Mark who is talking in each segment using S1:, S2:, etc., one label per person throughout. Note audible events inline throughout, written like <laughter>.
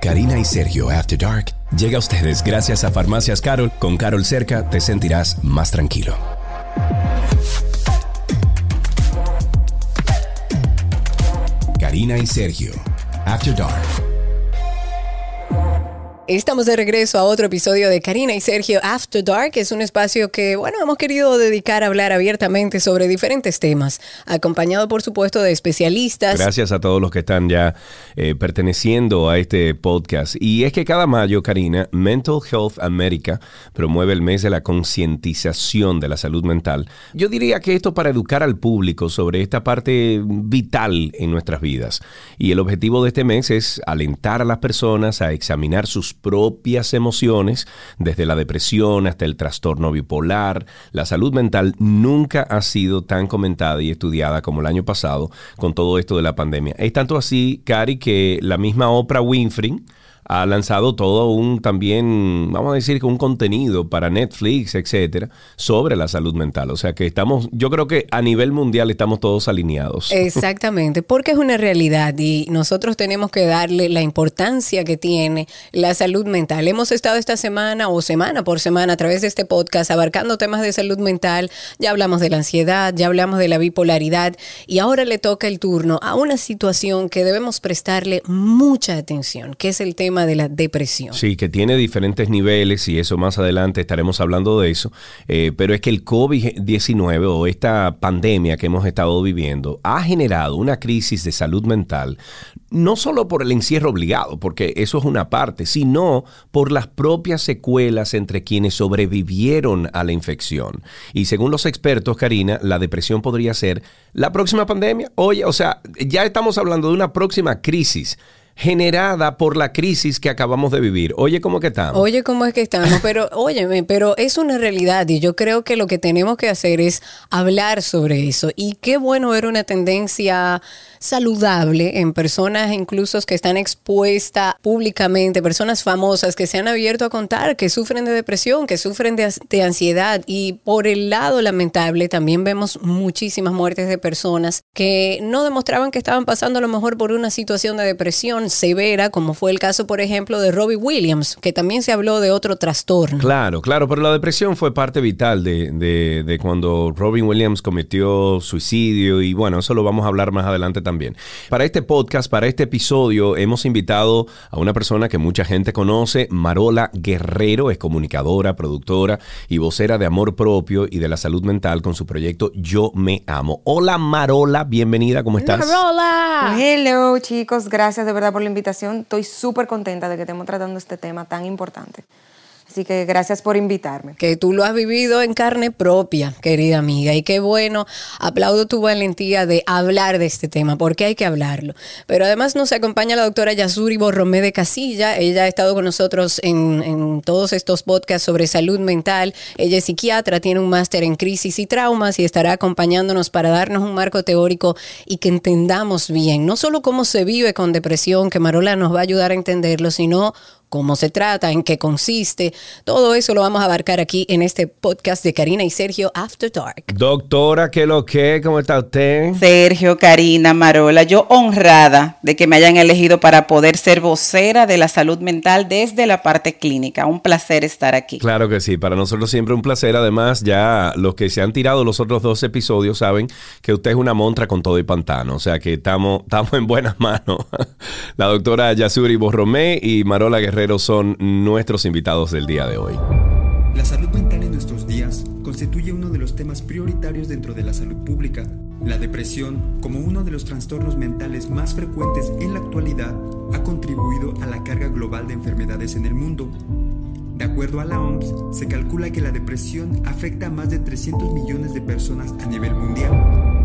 S1: Karina y Sergio After Dark llega a ustedes gracias a Farmacias Carol. Con Carol cerca te sentirás más tranquilo. Karina y Sergio After Dark.
S2: Estamos de regreso a otro episodio de Karina y Sergio After Dark. Es un espacio que, bueno, hemos querido dedicar a hablar abiertamente sobre diferentes temas, acompañado, por supuesto, de especialistas.
S3: Gracias a todos los que están ya eh, perteneciendo a este podcast. Y es que cada mayo, Karina, Mental Health America promueve el mes de la concientización de la salud mental. Yo diría que esto para educar al público sobre esta parte vital en nuestras vidas. Y el objetivo de este mes es alentar a las personas a examinar sus propias emociones, desde la depresión hasta el trastorno bipolar. La salud mental nunca ha sido tan comentada y estudiada como el año pasado con todo esto de la pandemia. Es tanto así, Cari, que la misma Oprah Winfrey, ha lanzado todo un también, vamos a decir que un contenido para Netflix, etcétera, sobre la salud mental. O sea que estamos, yo creo que a nivel mundial estamos todos alineados. <laughs>
S2: Exactamente, porque es una realidad y nosotros tenemos que darle la importancia que tiene la salud mental. Hemos estado esta semana o semana por semana a través de este podcast abarcando temas de salud mental. Ya hablamos de la ansiedad, ya hablamos de la bipolaridad y ahora le toca el turno a una situación que debemos prestarle mucha atención, que es el tema de la depresión.
S3: Sí, que tiene diferentes niveles y eso más adelante estaremos hablando de eso. Eh, pero es que el COVID-19 o esta pandemia que hemos estado viviendo ha generado una crisis de salud mental, no solo por el encierro obligado, porque eso es una parte, sino por las propias secuelas entre quienes sobrevivieron a la infección. Y según los expertos, Karina, la depresión podría ser la próxima pandemia. Oye, o sea, ya estamos hablando de una próxima crisis generada por la crisis que acabamos de vivir. Oye, ¿cómo que estamos?
S2: Oye, ¿cómo es que estamos? Pero, <laughs> óyeme, pero es una realidad y yo creo que lo que tenemos que hacer es hablar sobre eso. Y qué bueno ver una tendencia saludable en personas incluso que están expuestas públicamente, personas famosas que se han abierto a contar que sufren de depresión, que sufren de, de ansiedad. Y por el lado lamentable también vemos muchísimas muertes de personas que no demostraban que estaban pasando a lo mejor por una situación de depresión severa, como fue el caso, por ejemplo, de Robbie Williams, que también se habló de otro trastorno.
S3: Claro, claro, pero la depresión fue parte vital de, de, cuando Robin Williams cometió suicidio y bueno, eso lo vamos a hablar más adelante también. Para este podcast, para este episodio, hemos invitado a una persona que mucha gente conoce, Marola Guerrero, es comunicadora, productora y vocera de amor propio y de la salud mental con su proyecto Yo Me Amo. Hola Marola, bienvenida, ¿cómo estás?
S4: Marola. Hello chicos, gracias de verdad por la invitación. Estoy súper contenta de que estemos tratando este tema tan importante. Así que gracias por invitarme.
S2: Que tú lo has vivido en carne propia, querida amiga. Y qué bueno, aplaudo tu valentía de hablar de este tema, porque hay que hablarlo. Pero además nos acompaña la doctora Yasuri Borromé de Casilla. Ella ha estado con nosotros en, todos estos podcasts sobre salud mental. Ella es psiquiatra, tiene un máster en crisis y traumas y estará acompañándonos para darnos un marco teórico y que entendamos bien, no solo cómo se vive con depresión, que Marola nos va a ayudar a entenderlo, sino cómo se trata, en qué consiste. Todo eso lo vamos a abarcar aquí en este podcast de Karina y Sergio After Dark.
S3: Doctora, ¿qué lo que? ¿Cómo está usted?
S5: Sergio, Karina, Marola, yo honrada de que me hayan elegido para poder ser vocera de la salud mental desde la parte clínica. Un placer estar aquí.
S3: Claro que sí, para nosotros siempre un placer. Además, ya los que se han tirado los otros dos episodios saben que usted es una montra con todo y pantano. O sea que estamos, estamos en buenas manos. <laughs> la doctora Yasuri Borromé y Marola Guerrero son nuestros invitados del día de hoy.
S6: La salud mental en nuestros días constituye uno de los temas prioritarios dentro de la salud pública. La depresión, como uno de los trastornos mentales más frecuentes en la actualidad, ha contribuido a la carga global de enfermedades en el mundo. De acuerdo a la OMS, se calcula que la depresión afecta a más de 300 millones de personas a nivel mundial.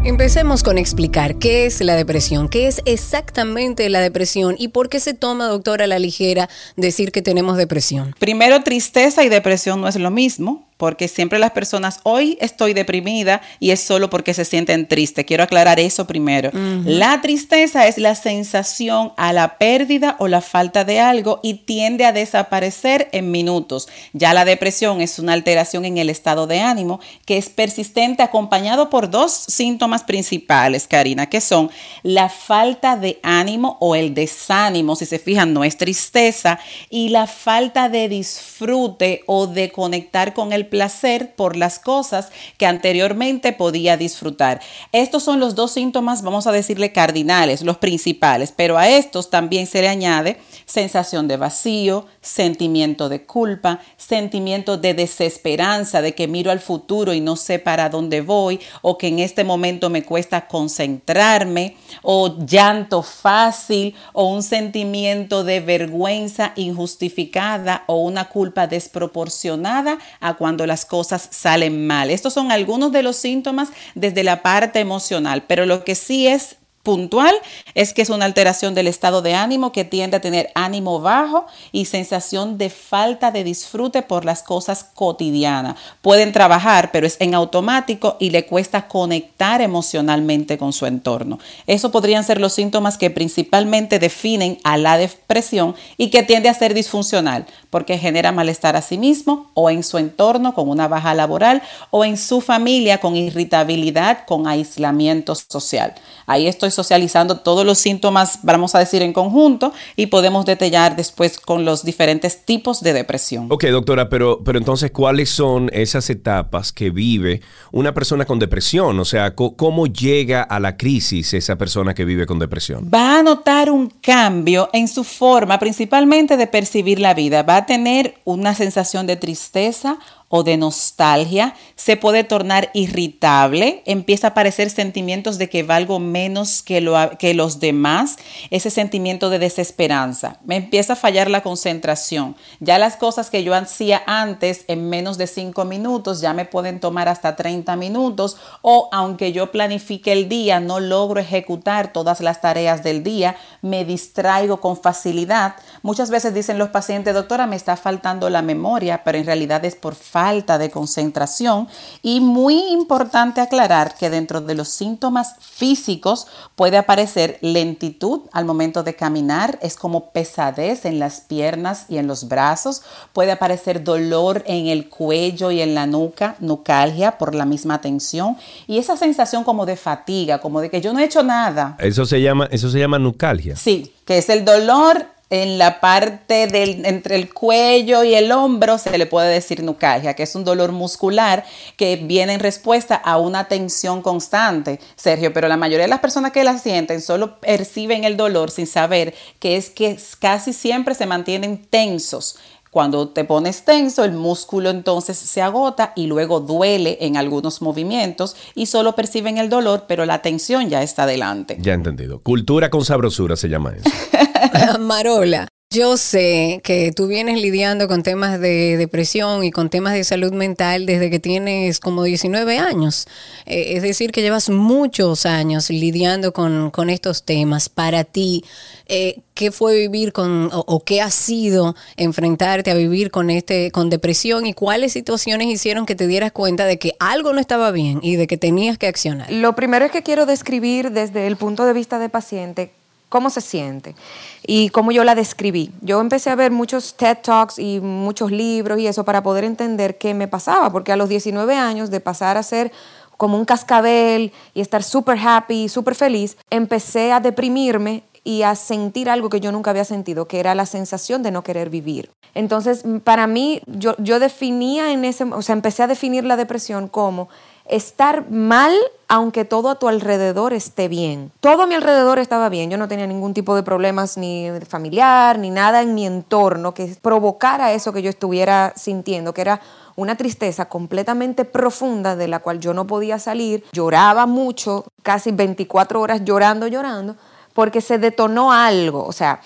S2: Empecemos con explicar qué es la depresión, qué es exactamente la depresión y por qué se toma, doctora, a la ligera decir que tenemos depresión.
S5: Primero, tristeza y depresión no es lo mismo porque siempre las personas, hoy estoy deprimida y es solo porque se sienten tristes. Quiero aclarar eso primero. La tristeza es la sensación a la pérdida o la falta de algo y tiende a desaparecer en minutos. Ya la depresión es una alteración en el estado de ánimo que es persistente acompañado por dos síntomas principales, Karina, que son la falta de ánimo o el desánimo, si se fijan, no es tristeza, y la falta de disfrute o de conectar con el placer por las cosas que anteriormente podía disfrutar. Estos son los dos síntomas, vamos a decirle cardinales, los principales, pero a estos también se le añade sensación de vacío, sentimiento de culpa, sentimiento de desesperanza, de que miro al futuro y no sé para dónde voy, o que en este momento me cuesta concentrarme, o llanto fácil, o un sentimiento de vergüenza injustificada o una culpa desproporcionada a cuando las cosas salen mal. Estos son algunos de los síntomas desde la parte emocional, pero lo que sí es puntual es que es una alteración del estado de ánimo que tiende a tener ánimo bajo y sensación de falta de disfrute por las cosas cotidianas. Pueden trabajar, pero es en automático y le cuesta conectar emocionalmente con su entorno. Eso podrían ser los síntomas que principalmente definen a la depresión y que tiende a ser disfuncional porque genera malestar a sí mismo o en su entorno con una baja laboral o en su familia con irritabilidad, con aislamiento social. Ahí estoy socializando todos los síntomas, vamos a decir, en conjunto y podemos detallar después con los diferentes tipos de depresión.
S3: Ok, doctora, pero, pero entonces, ¿cuáles son esas etapas que vive una persona con depresión? O sea, ¿cómo llega a la crisis esa persona que vive con depresión?
S5: Va a notar un cambio en su forma, principalmente de percibir la vida. Va a tener una sensación de tristeza o de nostalgia, se puede tornar irritable, empieza a aparecer sentimientos de que valgo menos que, lo, que los demás, ese sentimiento de desesperanza, me empieza a fallar la concentración, ya las cosas que yo hacía antes en menos de 5 minutos ya me pueden tomar hasta 30 minutos o aunque yo planifique el día, no logro ejecutar todas las tareas del día, me distraigo con facilidad. Muchas veces dicen los pacientes, doctora, me está faltando la memoria, pero en realidad es por falta falta de concentración y muy importante aclarar que dentro de los síntomas físicos puede aparecer lentitud al momento de caminar, es como pesadez en las piernas y en los brazos, puede aparecer dolor en el cuello y en la nuca, nucalgia por la misma tensión y esa sensación como de fatiga, como de que yo no he hecho nada.
S3: Eso se llama eso se llama nucalgia.
S5: Sí, que es el dolor en la parte del, entre el cuello y el hombro se le puede decir nucalgia, que es un dolor muscular que viene en respuesta a una tensión constante, Sergio, pero la mayoría de las personas que la sienten solo perciben el dolor sin saber que es que casi siempre se mantienen tensos. Cuando te pones tenso, el músculo entonces se agota y luego duele en algunos movimientos y solo perciben el dolor, pero la tensión ya está adelante.
S3: Ya entendido. Cultura con sabrosura se llama eso. <laughs> <laughs>
S2: Marola, yo sé que tú vienes lidiando con temas de depresión y con temas de salud mental desde que tienes como 19 años. Eh, es decir, que llevas muchos años lidiando con, estos temas. Para ti, eh, ¿qué fue vivir con o, qué ha sido enfrentarte a vivir con este con depresión y cuáles situaciones hicieron que te dieras cuenta de que algo no estaba bien y de que tenías que accionar?
S4: Lo primero es que quiero describir desde el punto de vista de paciente cómo se siente y cómo yo la describí. Yo empecé a ver muchos TED Talks y muchos libros y eso para poder entender qué me pasaba, porque a los 19 años de pasar a ser como un cascabel y estar súper happy, súper feliz, empecé a deprimirme y a sentir algo que yo nunca había sentido, que era la sensación de no querer vivir. Entonces, para mí, yo, yo definía en ese, o sea, empecé a definir la depresión como estar mal aunque todo a tu alrededor esté bien. Todo a mi alrededor estaba bien, yo no tenía ningún tipo de problemas ni familiar, ni nada en mi entorno que provocara eso que yo estuviera sintiendo, que era una tristeza completamente profunda de la cual yo no podía salir. Lloraba mucho, casi 24 horas llorando, llorando, porque se detonó algo, o sea,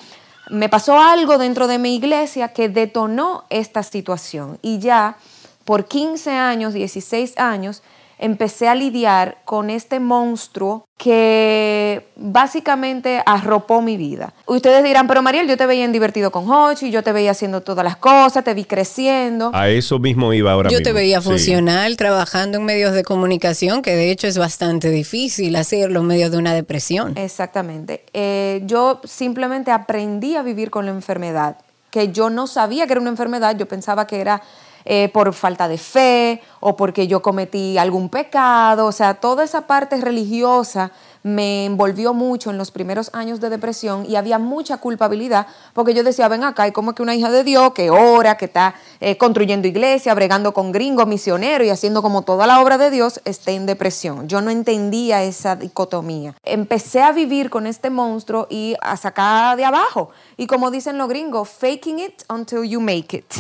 S4: me pasó algo dentro de mi iglesia que detonó esta situación y ya por 15 años, 16 años, empecé a lidiar con este monstruo que básicamente arropó mi vida. Ustedes dirán, pero Mariel, yo te veía en divertido con Hochi, yo te veía haciendo todas las cosas, te vi creciendo.
S3: A eso mismo iba ahora
S2: Yo
S3: mismo.
S2: te veía
S3: Sí.
S2: funcional, trabajando en medios de comunicación, que de hecho es bastante difícil hacerlo en medio de una depresión.
S4: Exactamente. Eh, yo simplemente aprendí a vivir con la enfermedad, que yo no sabía que era una enfermedad, yo pensaba que era eh, por falta de fe o porque yo cometí algún pecado, o sea, toda esa parte religiosa me envolvió mucho en los primeros años de depresión y había mucha culpabilidad porque yo decía, ven acá, y como que una hija de Dios que ora, que está eh, construyendo iglesia, bregando con gringos, misioneros y haciendo como toda la obra de Dios, esté en depresión. Yo no entendía esa dicotomía. Empecé a vivir con este monstruo y a sacar de abajo. Y como dicen los gringos, faking it until you make it.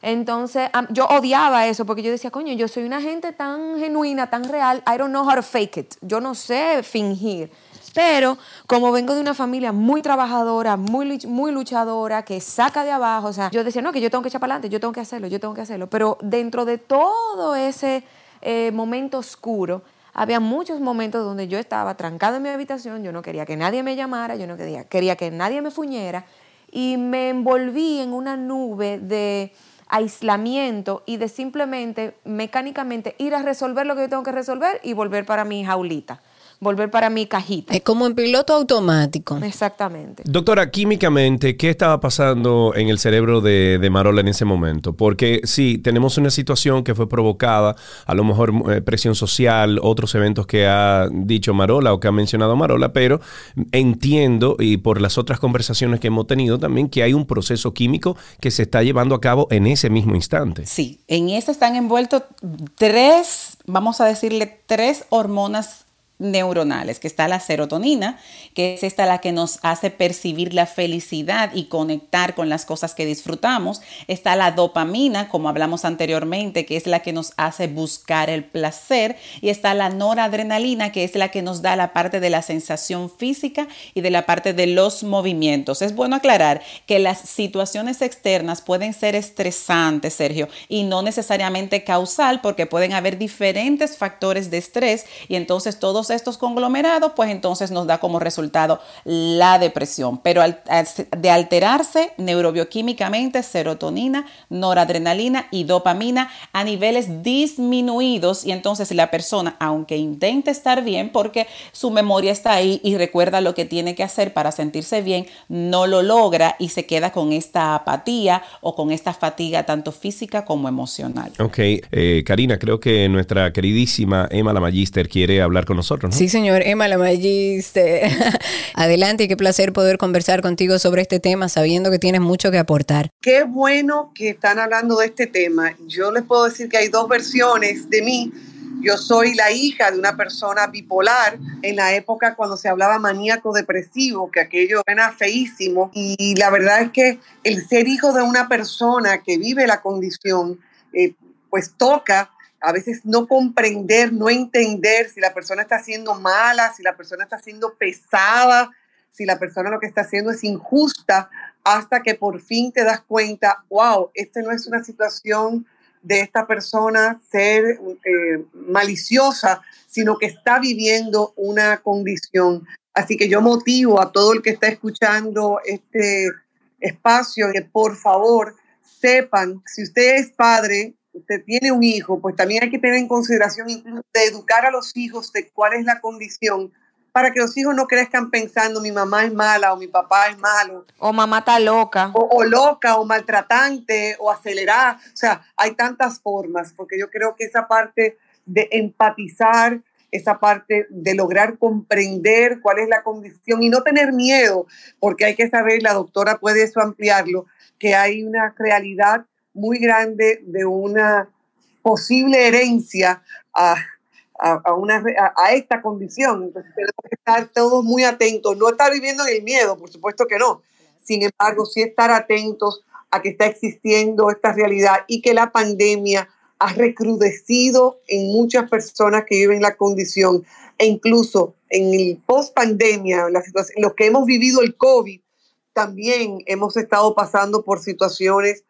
S4: Entonces, yo odiaba eso porque yo decía, coño, yo soy una gente tan genuina, tan real, I don't know how to fake it. Yo no sé fingir. Pero como vengo de una familia muy trabajadora, muy, muy luchadora, que saca de abajo, o sea, yo decía, no, que yo tengo que echar para adelante, yo tengo que hacerlo, yo tengo que hacerlo. Pero dentro de todo ese eh, momento oscuro, había muchos momentos donde yo estaba trancada en mi habitación, yo no quería que nadie me llamara, yo no quería, quería que nadie me fuñera y me envolví en una nube de aislamiento y de simplemente mecánicamente ir a resolver lo que yo tengo que resolver y volver para mi jaulita, volver para mi cajita.
S2: Es como en piloto automático.
S4: Exactamente.
S3: Doctora, químicamente, ¿qué estaba pasando en el cerebro de, de Marola en ese momento? Porque sí, tenemos una situación que fue provocada, a lo mejor eh, presión social, otros eventos que ha dicho Marola o que ha mencionado Marola, pero entiendo, y por las otras conversaciones que hemos tenido también, que hay un proceso químico que se está llevando a cabo en ese mismo instante.
S5: Sí, en esta están envueltos tres, vamos a decirle, tres hormonas neuronales, que está la serotonina, que es esta la que nos hace percibir la felicidad y conectar con las cosas que disfrutamos. Está la dopamina, como hablamos anteriormente, que es la que nos hace buscar el placer. Y está la noradrenalina, que es la que nos da la parte de la sensación física y de la parte de los movimientos. Es bueno aclarar que las situaciones externas pueden ser estresantes, Sergio, y no necesariamente causal, porque pueden haber diferentes factores de estrés y entonces todos estos conglomerados, pues entonces nos da como resultado la depresión. Pero de alterarse neurobioquímicamente, serotonina, noradrenalina y dopamina a niveles disminuidos y entonces la persona, aunque intente estar bien, porque su memoria está ahí y recuerda lo que tiene que hacer para sentirse bien, no lo logra y se queda con esta apatía o con esta fatiga tanto física como emocional.
S3: Ok, eh, Karina, creo que nuestra queridísima Emma la Magister quiere hablar con nosotros, ¿no?
S2: Sí, señor, Emma la Magiste. <laughs> Adelante y qué placer poder conversar contigo sobre este tema, sabiendo que tienes mucho que aportar.
S7: Qué bueno que están hablando de este tema. Yo les puedo decir que hay dos versiones de mí. Yo soy la hija de una persona bipolar en la época cuando se hablaba maníaco depresivo, que aquello era feísimo. Y la verdad es que el ser hijo de una persona que vive la condición, eh, pues toca a veces no comprender, no entender si la persona está siendo mala, si la persona está siendo pesada, si la persona lo que está haciendo es injusta, hasta que por fin te das cuenta, wow, esta no es una situación de esta persona ser eh, maliciosa, sino que está viviendo una condición. Así que yo motivo a todo el que está escuchando este espacio que por favor sepan, si usted es padre, usted tiene un hijo, pues también hay que tener en consideración incluso de educar a los hijos de cuál es la condición para que los hijos no crezcan pensando mi mamá es mala o mi papá es malo
S4: O mamá está loca.
S7: o, o loca o maltratante o acelerada. O sea, hay tantas formas, porque yo creo que esa parte de empatizar, esa parte de lograr comprender cuál es la condición y no tener miedo, porque hay que saber, la doctora puede eso ampliarlo, que hay una realidad muy grande de una posible herencia a, a, a una, a, esta condición. Entonces tenemos que estar todos muy atentos, no estar viviendo en el miedo, por supuesto que no. Sin embargo, sí estar atentos a que está existiendo esta realidad y que la pandemia ha recrudecido en muchas personas que viven la condición e incluso en el post pandemia, la situación, los que hemos vivido el COVID, también hemos estado pasando por situaciones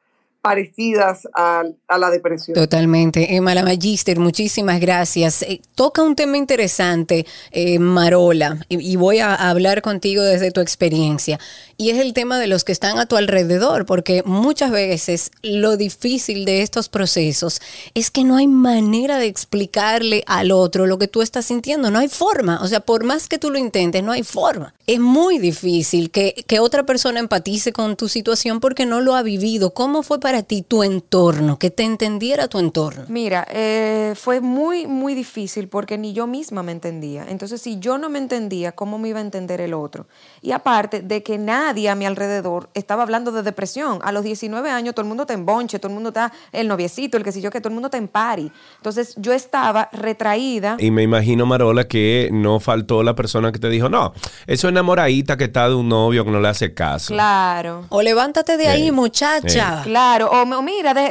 S7: parecidas a, la depresión.
S2: Totalmente. Emma, la Magister, muchísimas gracias. Eh, toca un tema interesante, eh, Marola, y, voy a hablar contigo desde tu experiencia, y es el tema de los que están a tu alrededor, porque muchas veces lo difícil de estos procesos es que no hay manera de explicarle al otro lo que tú estás sintiendo, no hay forma, o sea, por más que tú lo intentes, no hay forma. Es muy difícil que, que otra persona empatice con tu situación porque no lo ha vivido. ¿Cómo fue para ti tu entorno, que te entendiera tu entorno?
S4: Mira, eh, fue muy, muy difícil porque ni yo misma me entendía. Entonces, si yo no me entendía, ¿cómo me iba a entender el otro? Y aparte de que nadie a mi alrededor estaba hablando de depresión. A los 19 años todo el mundo está en bonche, todo el mundo está el noviecito, el que sé yo, que todo el mundo está en pari. Entonces, yo estaba retraída.
S3: Y me imagino, Marola, que no faltó la persona que te dijo, no, eso es enamoradita que está de un novio que no le hace caso.
S4: Claro.
S2: O levántate de ahí, muchacha.
S4: Claro, o, mira, de, eh,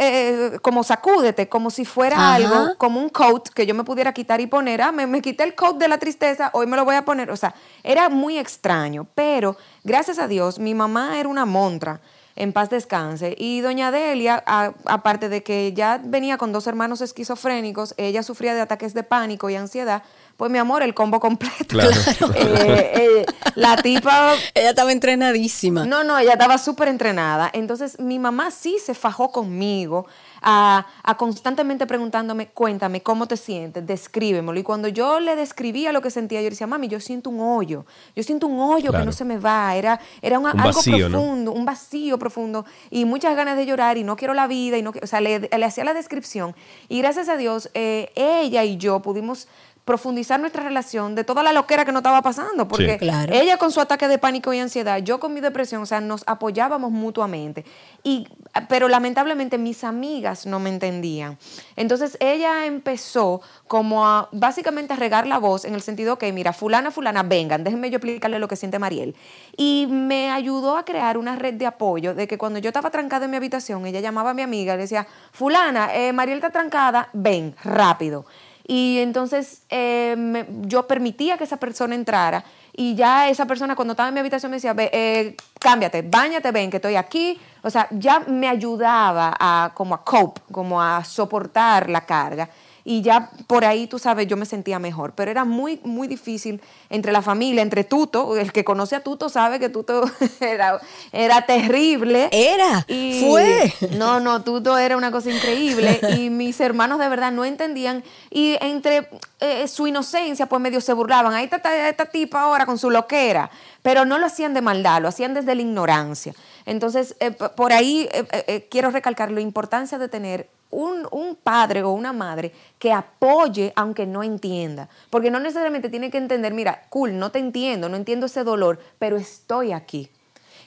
S4: eh, como sacúdete, como si fuera algo, como un coat que yo me pudiera quitar y poner. Ah, me, me quité el coat de la tristeza, hoy me lo voy a poner. O sea, era muy extraño, pero gracias a Dios, mi mamá era una montra en paz descanse. Y doña Delia, aparte de que ya venía con dos hermanos esquizofrénicos, ella sufría de ataques de pánico y ansiedad, pues mi amor, el combo completo. Claro. <laughs>
S2: Eh, eh, la tipa... Ella estaba entrenadísima.
S4: No, no, ella estaba súper entrenada. Entonces mi mamá sí se fajó conmigo a, constantemente preguntándome, cuéntame, ¿cómo te sientes? Descríbemelo. Y cuando yo le describía lo que sentía, yo decía, mami, yo siento un hoyo. Yo siento un hoyo que no se me va. Era, era algo profundo, un vacío profundo y muchas ganas de llorar y no quiero la vida. y no O sea, le, hacía la descripción. Y gracias a Dios, eh, ella y yo pudimos profundizar nuestra relación de toda la loquera que nos estaba pasando, porque ella con su ataque de pánico y ansiedad, yo con mi depresión, o sea, nos apoyábamos mutuamente. Y, pero lamentablemente mis amigas no me entendían. Entonces ella empezó como a básicamente a regar la voz en el sentido que, mira, fulana, fulana, vengan, déjenme yo explicarle lo que siente Mariel. Y me ayudó a crear una red de apoyo de que cuando yo estaba trancada en mi habitación, ella llamaba a mi amiga y decía, fulana, eh, Mariel está trancada, ven, rápido. Y entonces eh, yo permitía que esa persona entrara y ya esa persona cuando estaba en mi habitación me decía, eh, cámbiate, bañate, ven que estoy aquí. O sea, ya me ayudaba a como a cope, como a soportar la carga y ya por ahí, tú sabes, yo me sentía mejor. Pero era muy, muy difícil entre la familia, entre Tuto. El que conoce a Tuto sabe que Tuto <laughs> era, era terrible.
S2: Era, fue.
S4: No, no, Tuto era una cosa increíble <laughs> y mis hermanos de verdad no entendían. Y entre eh, su inocencia, pues medio se burlaban. Ahí está esta tipa ahora con su loquera. Pero no lo hacían de maldad, lo hacían desde la ignorancia. Entonces, eh, por ahí eh, quiero recalcar la importancia de tener un, padre o una madre que apoye aunque no entienda. Porque no necesariamente tiene que entender, mira, cool, no te entiendo, no entiendo ese dolor, pero estoy aquí.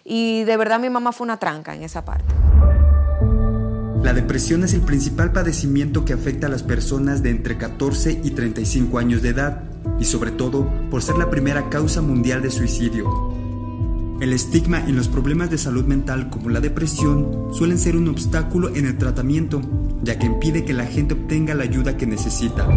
S4: Y de verdad mi mamá fue una tranca en esa parte.
S6: La depresión es el principal padecimiento que afecta a las personas de entre 14 y 35 años de edad y sobre todo por ser la primera causa mundial de suicidio. El estigma en los problemas de salud mental como la depresión suelen ser un obstáculo en el tratamiento, ya que impide que la gente obtenga la ayuda que necesita.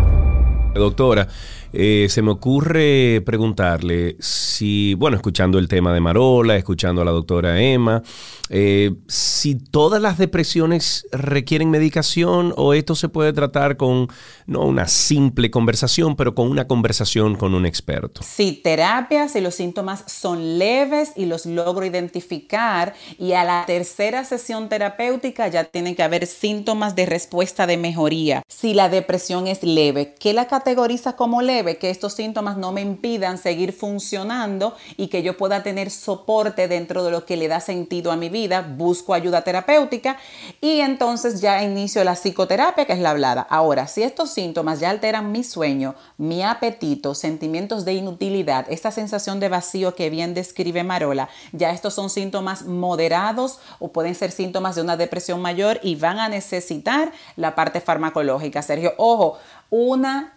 S3: Doctora, eh, se me ocurre preguntarle si, bueno, escuchando el tema de Marola, escuchando a la doctora Emma, eh, si todas las depresiones requieren medicación o esto se puede tratar con, no una simple conversación, pero con una conversación con un experto.
S5: Sí, terapia, si los síntomas son leves y los logro identificar y a la tercera sesión terapéutica ya tienen que haber síntomas de respuesta de mejoría. Si la depresión es leve, ¿qué la categoriza como leve? Que estos síntomas no me impidan seguir funcionando y que yo pueda tener soporte dentro de lo que le da sentido a mi vida, busco ayuda terapéutica y entonces ya inicio la psicoterapia, que es la hablada. Ahora, si estos síntomas ya alteran mi sueño, mi apetito, sentimientos de inutilidad, esta sensación de vacío que bien describe Marola, ya estos son síntomas moderados o pueden ser síntomas de una depresión mayor y van a necesitar la parte farmacológica. Sergio, ojo, una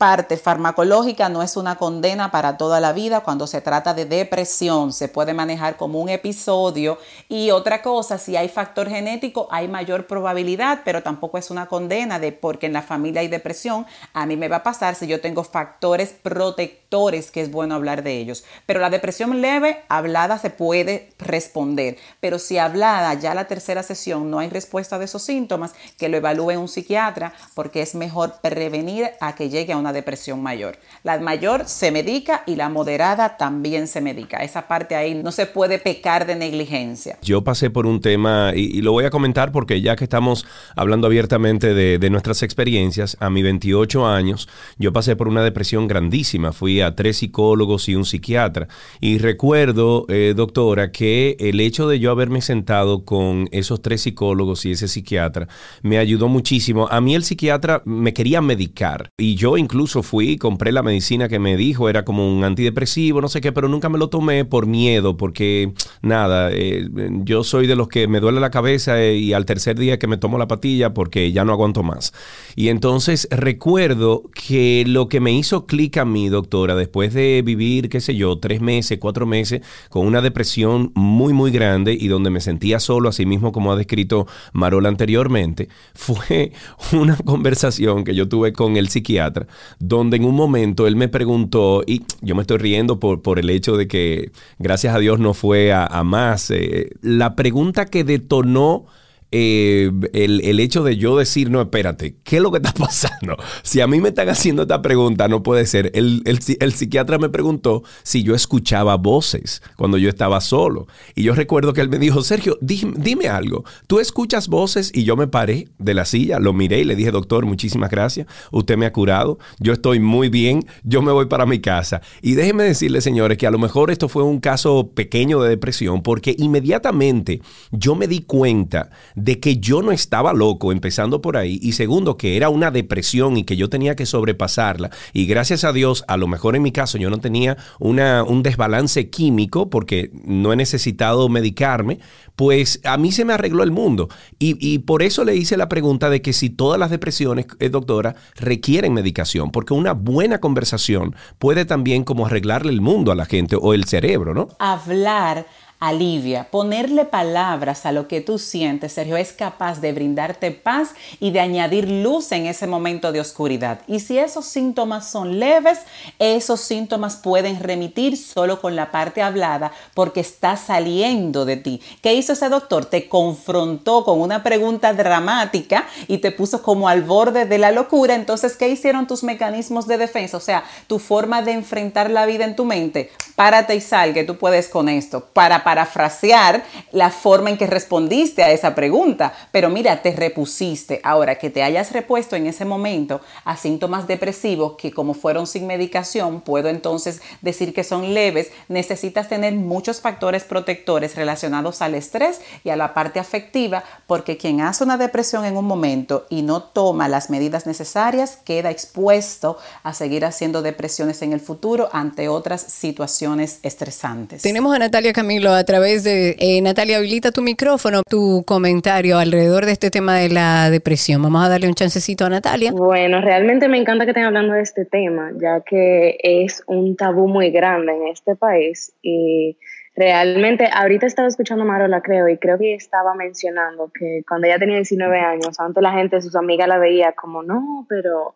S5: parte farmacológica no es una condena para toda la vida cuando se trata de depresión. Se puede manejar como un episodio. Y otra cosa, si hay factor genético, hay mayor probabilidad, pero tampoco es una condena de porque en la familia hay depresión. A mí me va a pasar si yo tengo factores protectores, que es bueno hablar de ellos. Pero la depresión leve, hablada, se puede responder. Pero si hablada ya la tercera sesión no hay respuesta de esos síntomas, que lo evalúe un psiquiatra, porque es mejor prevenir a que llegue a una depresión mayor. La mayor se medica y la moderada también se medica. Esa parte ahí no se puede pecar de negligencia.
S3: Yo pasé por un tema y, lo voy a comentar porque ya que estamos hablando abiertamente de, nuestras experiencias, a mis 28 años yo pasé por una depresión grandísima. Fui a tres psicólogos y un psiquiatra. Y recuerdo, eh, doctora, que el hecho de yo haberme sentado con esos tres psicólogos y ese psiquiatra me ayudó muchísimo. A mí el psiquiatra me quería medicar y yo incluso incluso fui compré la medicina que me dijo, era como un antidepresivo, no sé qué, pero nunca me lo tomé por miedo, porque nada, eh, yo soy de los que me duele la cabeza eh, y al tercer día que me tomo la patilla porque ya no aguanto más. Y entonces recuerdo que lo que me hizo clic a mí, doctora, después de vivir, qué sé yo, tres meses, cuatro meses, con una depresión muy, muy grande y donde me sentía solo, así mismo como ha descrito Marola anteriormente, <laughs> fue una conversación que yo tuve con el psiquiatra donde en un momento él me preguntó, y yo me estoy riendo por, por el hecho de que gracias a Dios no fue a, más, eh, la pregunta que detonó eh, el, hecho de yo decir, no, espérate, ¿qué es lo que está <laughs> pasando? Si a mí me están haciendo esta pregunta, no puede ser. El, el, psiquiatra me preguntó si yo escuchaba voces cuando yo estaba solo. Y yo recuerdo que él me dijo, Sergio, dime, dime algo, ¿tú escuchas voces? Y yo me paré de la silla, lo miré y le dije, doctor, muchísimas gracias, usted me ha curado, yo estoy muy bien, yo me voy para mi casa. Y déjenme decirle, señores, que a lo mejor esto fue un caso pequeño de depresión, porque inmediatamente yo me di cuenta de que yo no estaba loco, empezando por ahí, y segundo, que era una depresión y que yo tenía que sobrepasarla. Y gracias a Dios, a lo mejor en mi caso yo no tenía una, un desbalance químico porque no he necesitado medicarme, pues a mí se me arregló el mundo. Y, por eso le hice la pregunta de que si todas las depresiones, eh, doctora, requieren medicación, porque una buena conversación puede también como arreglarle el mundo a la gente o el cerebro, ¿no?
S5: Hablar alivia. Ponerle palabras a lo que tú sientes, Sergio, es capaz de brindarte paz y de añadir luz en ese momento de oscuridad. Y si esos síntomas son leves, esos síntomas pueden remitir solo con la parte hablada porque está saliendo de ti. ¿Qué hizo ese doctor? Te confrontó con una pregunta dramática y te puso como al borde de la locura. Entonces, ¿qué hicieron tus mecanismos de defensa? O sea, tu forma de enfrentar la vida en tu mente. Párate y sal, que tú puedes con esto. Para parafrasear la forma en que respondiste a esa pregunta, pero mira, te repusiste. Ahora que te hayas repuesto en ese momento a síntomas depresivos que como fueron sin medicación, puedo entonces decir que son leves, necesitas tener muchos factores protectores relacionados al estrés y a la parte afectiva, porque quien hace una depresión en un momento y no toma las medidas necesarias queda expuesto a seguir haciendo depresiones en el futuro ante otras situaciones estresantes.
S2: Tenemos a Natalia Camilo a través de eh, Natalia, habilita tu micrófono, tu comentario alrededor de este tema de la depresión. Vamos a darle un chancecito a Natalia.
S8: Bueno, realmente me encanta que estén hablando de este tema, ya que es un tabú muy grande en este país y realmente ahorita estaba escuchando a Marola, creo, y creo que estaba mencionando que cuando ella tenía 19 años, antes la gente, sus amigas la veía como, no, pero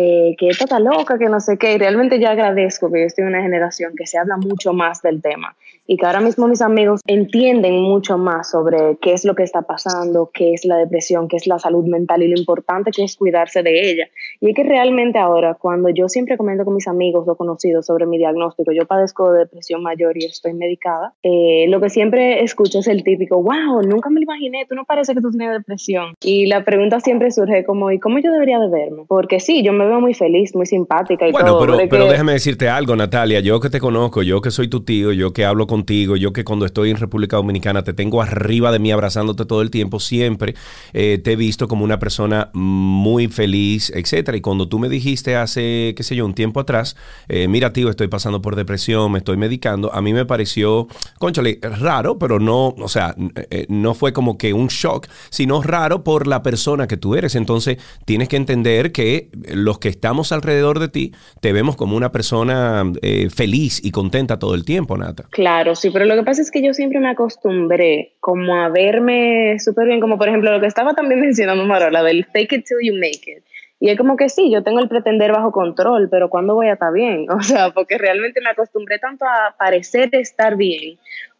S8: eh, que está loca, que no sé qué, y realmente ya agradezco que yo estoy en una generación que se habla mucho más del tema y que ahora mismo mis amigos entienden mucho más sobre qué es lo que está pasando, qué es la depresión, qué es la salud mental y lo importante que es cuidarse de ella. Y es que realmente ahora, cuando yo siempre comento con mis amigos o conocidos sobre mi diagnóstico, yo padezco de depresión mayor y estoy medicada, eh, lo que siempre escucho es el típico, wow, nunca me lo imaginé, tú no parece que tú tienes depresión. Y la pregunta siempre surge como, ¿y cómo yo debería de verme? Porque sí, yo me veo muy feliz, muy simpática y
S3: bueno, Pero, pero déjame decirte algo, Natalia, yo que te conozco, yo que soy tu tío, yo que hablo con contigo, yo que cuando estoy en República Dominicana te tengo arriba de mí abrazándote todo el tiempo, siempre eh, te he visto como una persona muy feliz, etcétera. Y cuando tú me dijiste hace, qué sé yo, un tiempo atrás, eh, mira, tío, estoy pasando por depresión, me estoy medicando, a mí me pareció, conchale, raro, pero no, o sea, eh, no fue como que un shock, sino raro por la persona que tú eres. Entonces, tienes que entender que los que estamos alrededor de ti te vemos como una persona eh, feliz y contenta todo el tiempo, Nata.
S8: Claro, sí, pero lo que pasa es que yo siempre me acostumbré como a verme súper bien, como por ejemplo lo que estaba también <laughs> mencionando Marola, del fake it till you make it. Y es como que sí, yo tengo el pretender bajo control, pero ¿cuándo voy a estar bien? <laughs> O sea, porque realmente me acostumbré tanto a parecer estar bien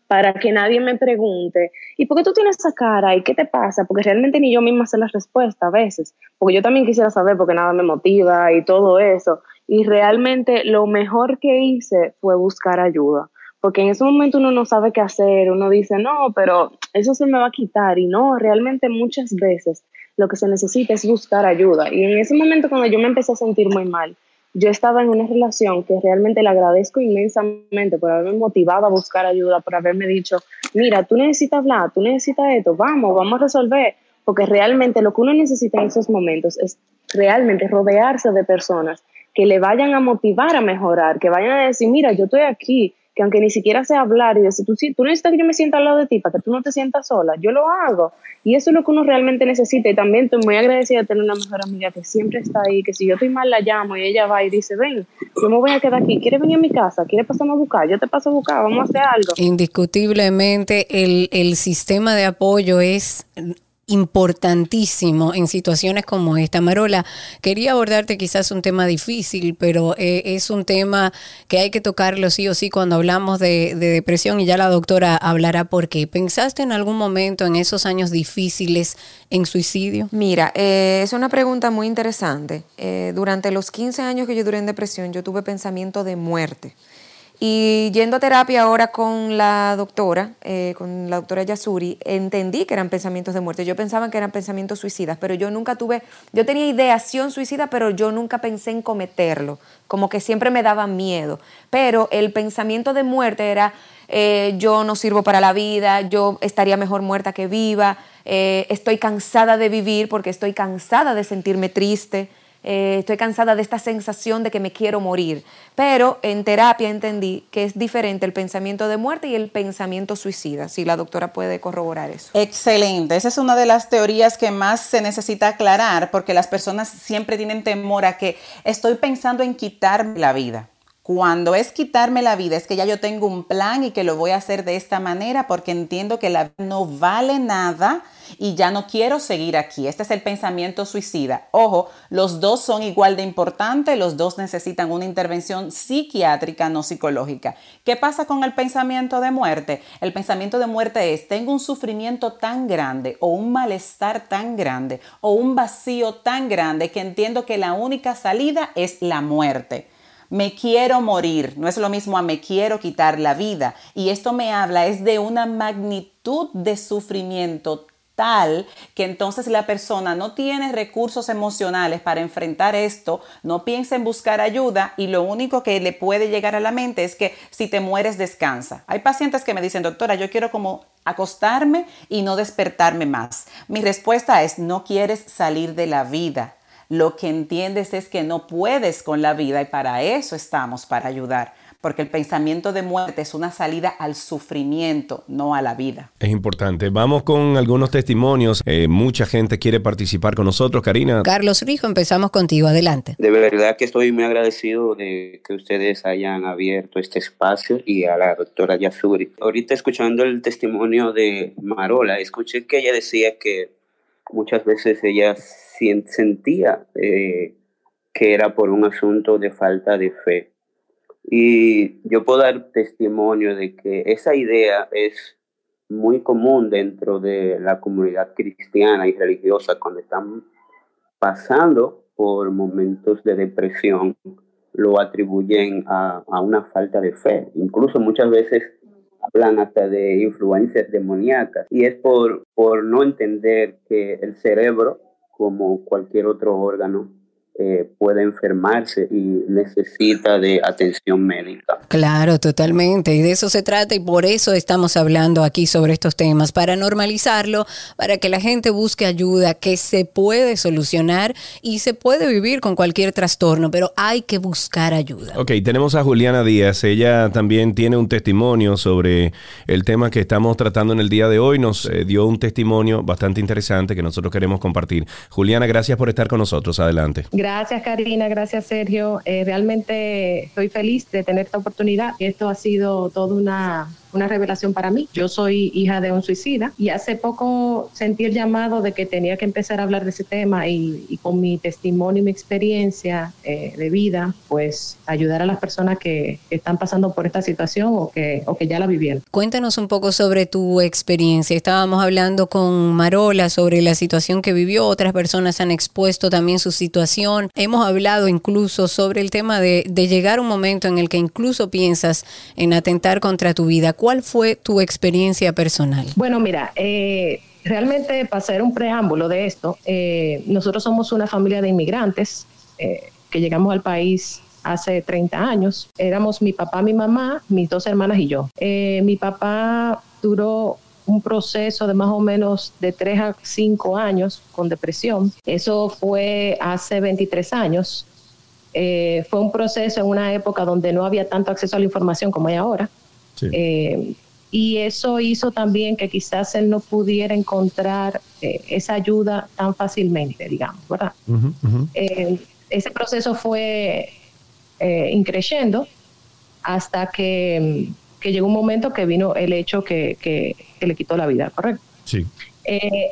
S8: para que nadie me pregunte, ¿y por qué tú tienes esa cara? ¿Y qué te pasa? Porque realmente ni yo misma sé la respuesta a veces, porque yo también quisiera saber porque nada me motiva y todo eso. Y realmente lo mejor que hice fue buscar ayuda, porque en ese momento uno no sabe qué hacer, uno dice, no, pero eso se me va a quitar y no, realmente muchas veces lo que se necesita es buscar ayuda. Y en ese momento cuando yo me empecé a sentir muy mal, yo estaba en una relación que realmente le agradezco inmensamente por haberme motivado a buscar ayuda, por haberme dicho, mira, tú necesitas hablar, tú necesitas esto, vamos, vamos a resolver, porque realmente lo que uno necesita en esos momentos es realmente rodearse de personas que le vayan a motivar a mejorar, que vayan a decir, mira, yo estoy aquí, que aunque ni siquiera sé hablar y decir, tú, tú necesitas que yo me sienta al lado de ti para que tú no te sientas sola, yo lo hago. Y eso es lo que uno realmente necesita. Y también estoy muy agradecida de tener una mejor amiga que siempre está ahí, que si yo estoy mal la llamo y ella va y dice, ven, yo me voy a quedar aquí, ¿quieres venir a mi casa? ¿Quieres pasarme a buscar? Yo te paso a buscar, vamos a hacer algo.
S2: Indiscutiblemente el, el sistema de apoyo es importantísimo en situaciones como esta. Marola, quería abordarte quizás un tema difícil, pero eh, es un tema que hay que tocarlo sí o sí cuando hablamos de, depresión y ya la doctora hablará por qué. ¿Pensaste en algún momento en esos años difíciles en suicidio?
S4: Mira, eh, es una pregunta muy interesante. Eh, durante los 15 años que yo duré en depresión, yo tuve pensamiento de muerte. Y yendo a terapia ahora con la doctora, eh, con la doctora Yasuri, entendí que eran pensamientos de muerte. Yo pensaba que eran pensamientos suicidas, pero yo nunca tuve, yo tenía ideación suicida, pero yo nunca pensé en cometerlo, como que siempre me daba miedo. Pero el pensamiento de muerte era, eh, yo no sirvo para la vida, yo estaría mejor muerta que viva, eh, estoy cansada de vivir porque estoy cansada de sentirme triste. Eh, estoy cansada de esta sensación de que me quiero morir. Pero en terapia entendí que es diferente el pensamiento de muerte y el pensamiento suicida, si la doctora puede corroborar eso.
S5: Excelente, esa es una de las teorías que más se necesita aclarar porque las personas siempre tienen temor a que estoy pensando en quitarme la vida. Cuando es quitarme la vida, es que ya yo tengo un plan y que lo voy a hacer de esta manera porque entiendo que la vida no vale nada y ya no quiero seguir aquí. Este es el pensamiento suicida. Ojo, los dos son igual de importantes, los dos necesitan una intervención psiquiátrica, no psicológica. ¿Qué pasa con el pensamiento de muerte? El pensamiento de muerte es, tengo un sufrimiento tan grande o un malestar tan grande o un vacío tan grande que entiendo que la única salida es la muerte me quiero morir, no es lo mismo a me quiero quitar la vida. Y esto me habla es de una magnitud de sufrimiento tal que entonces la persona no tiene recursos emocionales para enfrentar esto, no piensa en buscar ayuda y lo único que le puede llegar a la mente es que si te mueres descansa. Hay pacientes que me dicen, doctora, yo quiero como acostarme y no despertarme más. Mi respuesta es, no quieres salir de la vida lo que entiendes es que no puedes con la vida y para eso estamos, para ayudar. Porque el pensamiento de muerte es una salida al sufrimiento, no a la vida.
S3: Es importante. Vamos con algunos testimonios. Eh, mucha gente quiere participar con nosotros, Karina.
S2: Carlos Rijo, empezamos contigo. Adelante.
S9: De verdad que estoy muy agradecido de que ustedes hayan abierto este espacio y a la doctora Yasuri. Ahorita escuchando el testimonio de Marola, escuché que ella decía que muchas veces ella sentía eh, que era por un asunto de falta de fe. Y yo puedo dar testimonio de que esa idea es muy común dentro de la comunidad cristiana y religiosa cuando están pasando por momentos de depresión, lo atribuyen a, a una falta de fe. Incluso muchas veces hablan hasta de influencias demoníacas. Y es por, por no entender que el cerebro, como cualquier otro órgano, eh, puede enfermarse y necesita de atención médica.
S2: Claro, totalmente. Y de eso se trata y por eso estamos hablando aquí sobre estos temas, para normalizarlo, para que la gente busque ayuda, que se puede solucionar y se puede vivir con cualquier trastorno, pero hay que buscar ayuda.
S3: Ok, tenemos a Juliana Díaz. Ella también tiene un testimonio sobre el tema que estamos tratando en el día de hoy. Nos eh, dio un testimonio bastante interesante que nosotros queremos compartir. Juliana, gracias por estar con nosotros. Adelante.
S8: Gracias
S10: Gracias Karina, gracias Sergio. Eh, realmente estoy feliz de tener esta oportunidad. Esto ha sido toda una una revelación para mí. Yo soy hija de un suicida y hace poco sentí el llamado de que tenía que empezar a hablar de ese tema y, con mi testimonio y mi experiencia eh, de vida, pues ayudar a las personas que, están pasando por esta situación o que, o que ya la vivieron.
S2: Cuéntanos un poco sobre tu experiencia. Estábamos hablando con Marola sobre la situación que vivió, otras personas han expuesto también su situación. Hemos hablado incluso sobre el tema de, de llegar un momento en el que incluso piensas en atentar contra tu vida. ¿Cuál fue tu experiencia personal?
S10: Bueno, mira, eh, realmente para hacer un preámbulo de esto, eh, nosotros somos una familia de inmigrantes eh, que llegamos al país hace 30 años. Éramos mi papá, mi mamá, mis dos hermanas y yo. mi papá duró un proceso de más o menos de 3 a 5 años con depresión. Eso fue hace 23 años. fue un proceso en una época donde no había tanto acceso a la información como hay ahora. Eh, y eso hizo también que quizás él no pudiera encontrar eh, esa ayuda tan fácilmente, digamos, ¿verdad? Eh, ese proceso fue increyendo hasta que, llegó un momento que vino el hecho que, que, le quitó la vida, ¿correcto?
S3: Sí.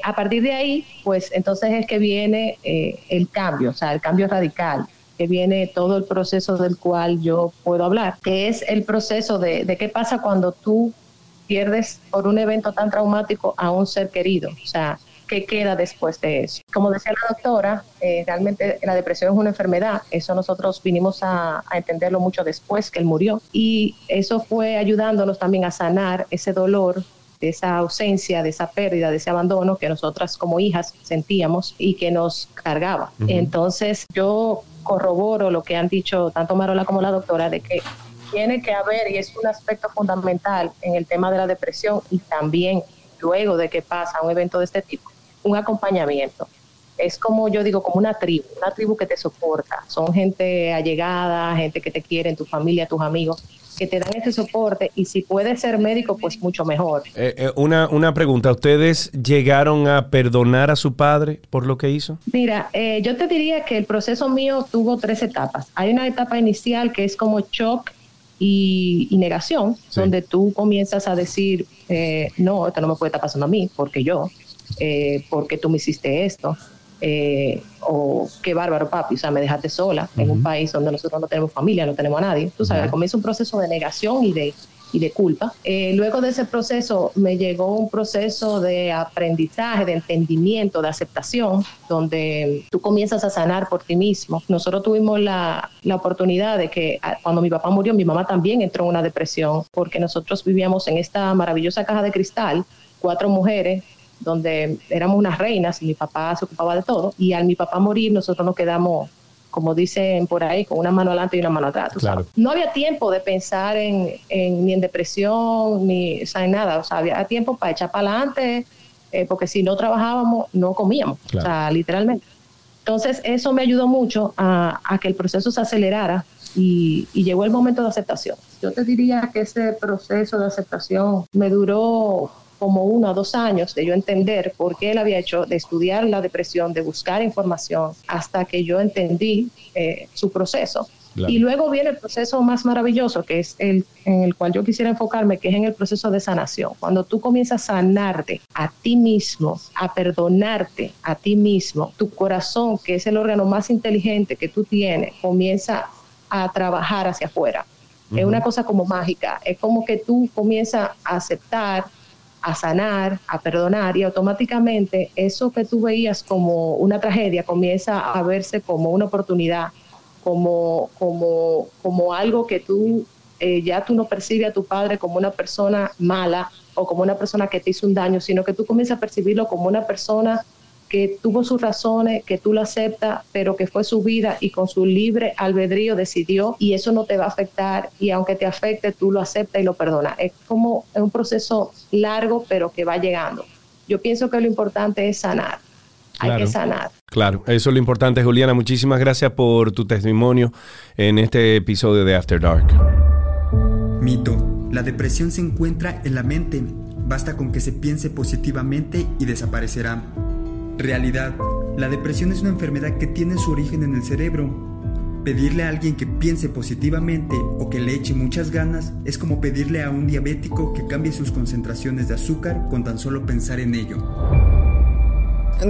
S10: a partir de ahí, pues entonces es que viene el cambio, o sea, el cambio radical que viene todo el proceso del cual yo puedo hablar, que es el proceso de, qué pasa cuando tú pierdes por un evento tan traumático a un ser querido. O sea, ¿qué queda después de eso? Como decía la doctora, eh, realmente la depresión es una enfermedad. Eso nosotros vinimos a, a, entenderlo mucho después que él murió. Y eso fue ayudándonos también a sanar ese dolor de esa ausencia, de esa pérdida, de ese abandono que nosotras como hijas sentíamos y que nos cargaba. Entonces yo corroboro lo que han dicho tanto Marola como la doctora de que tiene que haber, y es un aspecto fundamental en el tema de la depresión y también luego de que pasa un evento de este tipo, un acompañamiento. Es como yo digo, como una tribu, una tribu que te soporta. Son gente allegada, gente que te quiere, en tu familia, tus amigos, que te dan ese soporte y si puedes ser médico, pues mucho mejor.
S3: Eh, eh, una, una pregunta, ¿ustedes llegaron a perdonar a su padre por lo que hizo?
S10: Mira, eh, yo te diría que el proceso mío tuvo tres etapas. Hay una etapa inicial que es como shock y, negación, donde tú comienzas a decir, no, esto no me puede estar pasando a mí, porque yo, porque tú me hiciste esto eh, o qué bárbaro papi, o sea, me dejaste sola en un país donde nosotros no tenemos familia, no tenemos a nadie. Tú sabes, comienza un proceso de negación y de, y de culpa. Eh, luego de ese proceso me llegó un proceso de aprendizaje, de entendimiento, de aceptación, donde tú comienzas a sanar por ti mismo. Nosotros tuvimos la, la oportunidad de que ah, cuando mi papá murió, mi mamá también entró en una depresión, porque nosotros vivíamos en esta maravillosa caja de cristal, cuatro mujeres donde éramos unas reinas y mi papá se ocupaba de todo. Y al mi papá morir, nosotros nos quedamos, como dicen por ahí, con una mano adelante y una mano atrás. No había tiempo de pensar en, ni en depresión, ni en nada. O sea, había tiempo para echar para adelante, eh, porque si no trabajábamos, no comíamos. O sea, literalmente. Entonces, eso me ayudó mucho a, que el proceso se acelerara y, y, llegó el momento de aceptación. Yo te diría que ese proceso de aceptación me duró como uno o dos años de yo entender por qué él había hecho, de estudiar la depresión, de buscar información, hasta que yo entendí eh, su proceso. Y luego viene el proceso más maravilloso, que es el en el cual yo quisiera enfocarme, que es en el proceso de sanación. Cuando tú comienzas a sanarte a ti mismo, a perdonarte a ti mismo, tu corazón, que es el órgano más inteligente que tú tienes, comienza a trabajar hacia afuera. Es una cosa como mágica, es como que tú comienzas a aceptar a sanar, a perdonar y automáticamente eso que tú veías como una tragedia comienza a verse como una oportunidad, como, como, como algo que tú eh, ya tú no percibes a tu padre como una persona mala o como una persona que te hizo un daño, sino que tú comienzas a percibirlo como una persona que tuvo sus razones, que tú lo aceptas, pero que fue su vida y con su libre albedrío decidió y eso no te va a afectar y aunque te afecte, tú lo aceptas y lo perdonas. Es como un proceso largo, pero que va llegando. Yo pienso que lo importante es sanar. Hay que sanar.
S3: Claro, eso es lo importante, Juliana. Muchísimas gracias por tu testimonio en este episodio de After Dark.
S6: Mito. La depresión se encuentra en la mente. Basta con que se piense positivamente y desaparecerá. Realidad. La depresión es una enfermedad que tiene su origen en el cerebro. Pedirle a alguien que piense positivamente o que le eche muchas ganas es como pedirle a un diabético que cambie sus concentraciones de azúcar con tan solo pensar en ello.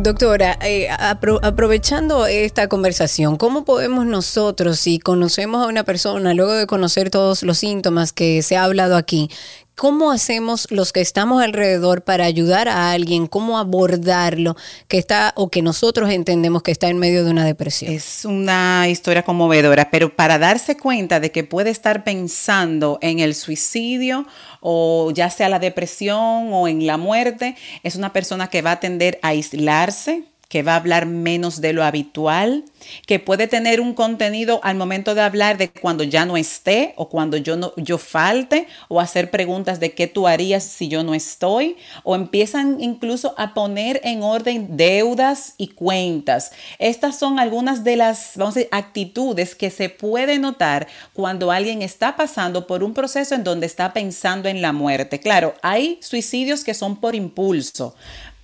S2: Doctora, eh, apro- aprovechando esta conversación, ¿cómo podemos nosotros, si conocemos a una persona, luego de conocer todos los síntomas que se ha hablado aquí, cómo hacemos los que estamos alrededor para ayudar a alguien, cómo abordarlo que está o que nosotros entendemos que está en medio de una depresión?
S5: Es una historia conmovedora, pero para darse cuenta de que puede estar pensando en el suicidio o ya sea la depresión o en la muerte, es una persona que va a tender a aislarse, que va a hablar menos de lo habitual, que puede tener un contenido al momento de hablar de cuando ya no esté o cuando yo no yo falte o hacer preguntas de qué tú harías si yo no estoy o empiezan incluso a poner en orden deudas y cuentas. Estas son algunas de las actitudes que se puede notar cuando alguien está pasando por un proceso en donde está pensando en la muerte. Claro, hay suicidios que son por impulso,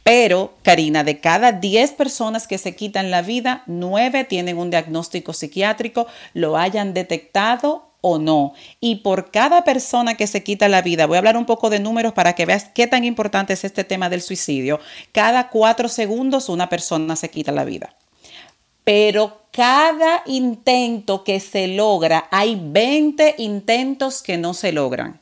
S5: pero, Karina, de cada 10 personas que se quitan la vida, 9 tienen un diagnóstico psiquiátrico, lo hayan detectado o no. Y por cada persona que se quita la vida, voy a hablar un poco de números para que veas qué tan importante es este tema del suicidio. Cada 4 segundos una persona se quita la vida. Pero cada intento que se logra, hay 20 intentos que no se logran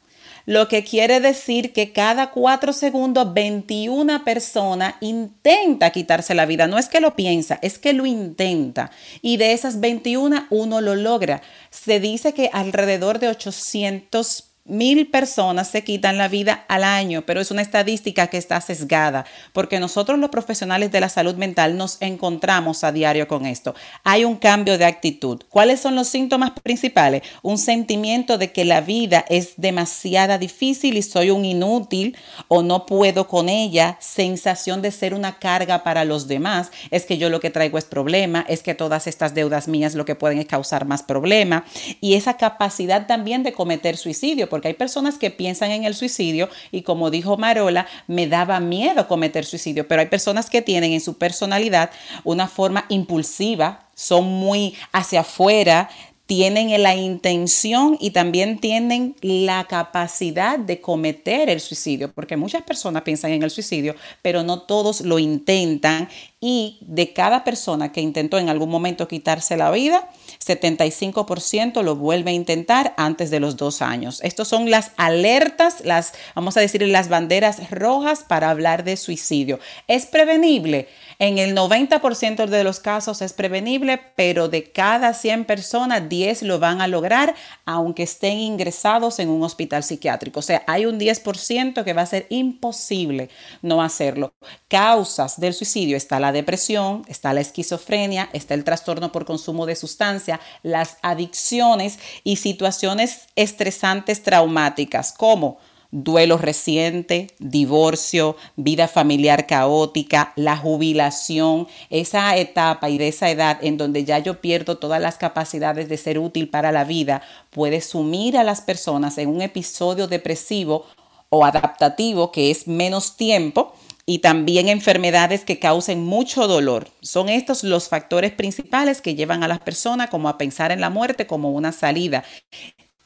S5: lo que quiere decir que cada cuatro segundos 21 personas intenta quitarse la vida. No es que lo piensa, es que lo intenta. Y de esas 21, uno lo logra. Se dice que alrededor de 800 mil personas se quitan la vida al año, pero es una estadística que está sesgada, porque nosotros los profesionales de la salud mental nos encontramos a diario con esto. Hay un cambio de actitud. ¿Cuáles son los síntomas principales? Un sentimiento de que la vida es demasiada difícil y soy un inútil o no puedo con ella, sensación de ser una carga para los demás, es que yo lo que traigo es problema, es que todas estas deudas mías lo que pueden es causar más problema y esa capacidad también de cometer suicidio, porque hay personas que piensan en el suicidio y como dijo Marola, me daba miedo cometer suicidio, pero hay personas que tienen en su personalidad una forma impulsiva, son muy hacia afuera, tienen la intención y también tienen la capacidad de cometer el suicidio, porque muchas personas piensan en el suicidio, pero no todos lo intentan y de cada persona que intentó en algún momento quitarse la vida, 75% lo vuelve a intentar antes de los dos años. Estos son las alertas, las, vamos a decir, las banderas rojas para hablar de suicidio. ¿Es prevenible? En el 90% de los casos es prevenible, pero de cada 100 personas, 10 lo van a lograr, aunque estén ingresados en un hospital psiquiátrico. O sea, hay un 10% que va a ser imposible no hacerlo. Causas del suicidio está la depresión, está la esquizofrenia, está el trastorno por consumo de sustancia, las adicciones y situaciones estresantes traumáticas como duelo reciente, divorcio, vida familiar caótica, la jubilación, esa etapa y de esa edad en donde ya yo pierdo todas las capacidades de ser útil para la vida, puede sumir a las personas en un episodio depresivo o adaptativo que es menos tiempo y también enfermedades que causen mucho dolor. Son estos los factores principales que llevan a las personas como a pensar en la muerte como una salida.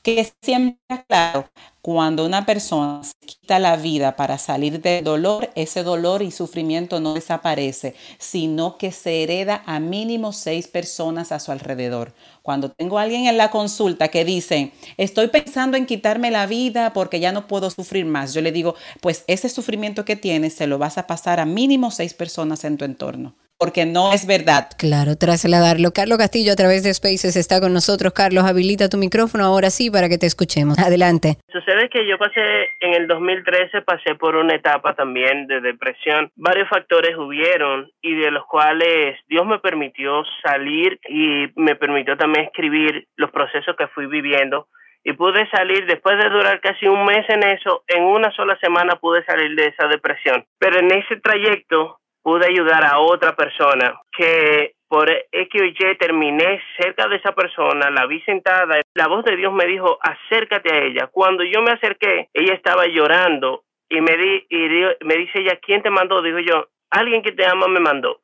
S5: Que siempre claro, cuando una persona se quita la vida para salir del dolor, ese dolor y sufrimiento no desaparece, sino que se hereda a mínimo seis personas a su alrededor. Cuando tengo a alguien en la consulta que dice, estoy pensando en quitarme la vida porque ya no puedo sufrir más, yo le digo, pues ese sufrimiento que tienes se lo vas a pasar a mínimo seis personas en tu entorno porque no es verdad.
S2: Claro, trasladarlo. Carlos Castillo a través de Spaces está con nosotros. Carlos, habilita tu micrófono ahora sí para que te escuchemos. Adelante.
S11: Sucede que yo pasé en el 2013, pasé por una etapa también de depresión. Varios factores hubieron y de los cuales Dios me permitió salir y me permitió también escribir los procesos que fui viviendo y pude salir después de durar casi un mes en eso, en una sola semana pude salir de esa depresión. Pero en ese trayecto pude ayudar a otra persona que por X o Y terminé cerca de esa persona, la vi sentada, la voz de Dios me dijo, acércate a ella. Cuando yo me acerqué, ella estaba llorando y me, di, y me dice ella, ¿quién te mandó? Dijo yo, alguien que te ama me mandó.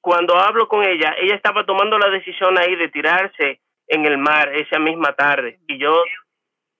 S11: cuando hablo con ella, ella estaba tomando la decisión ahí de tirarse en el mar esa misma tarde y yo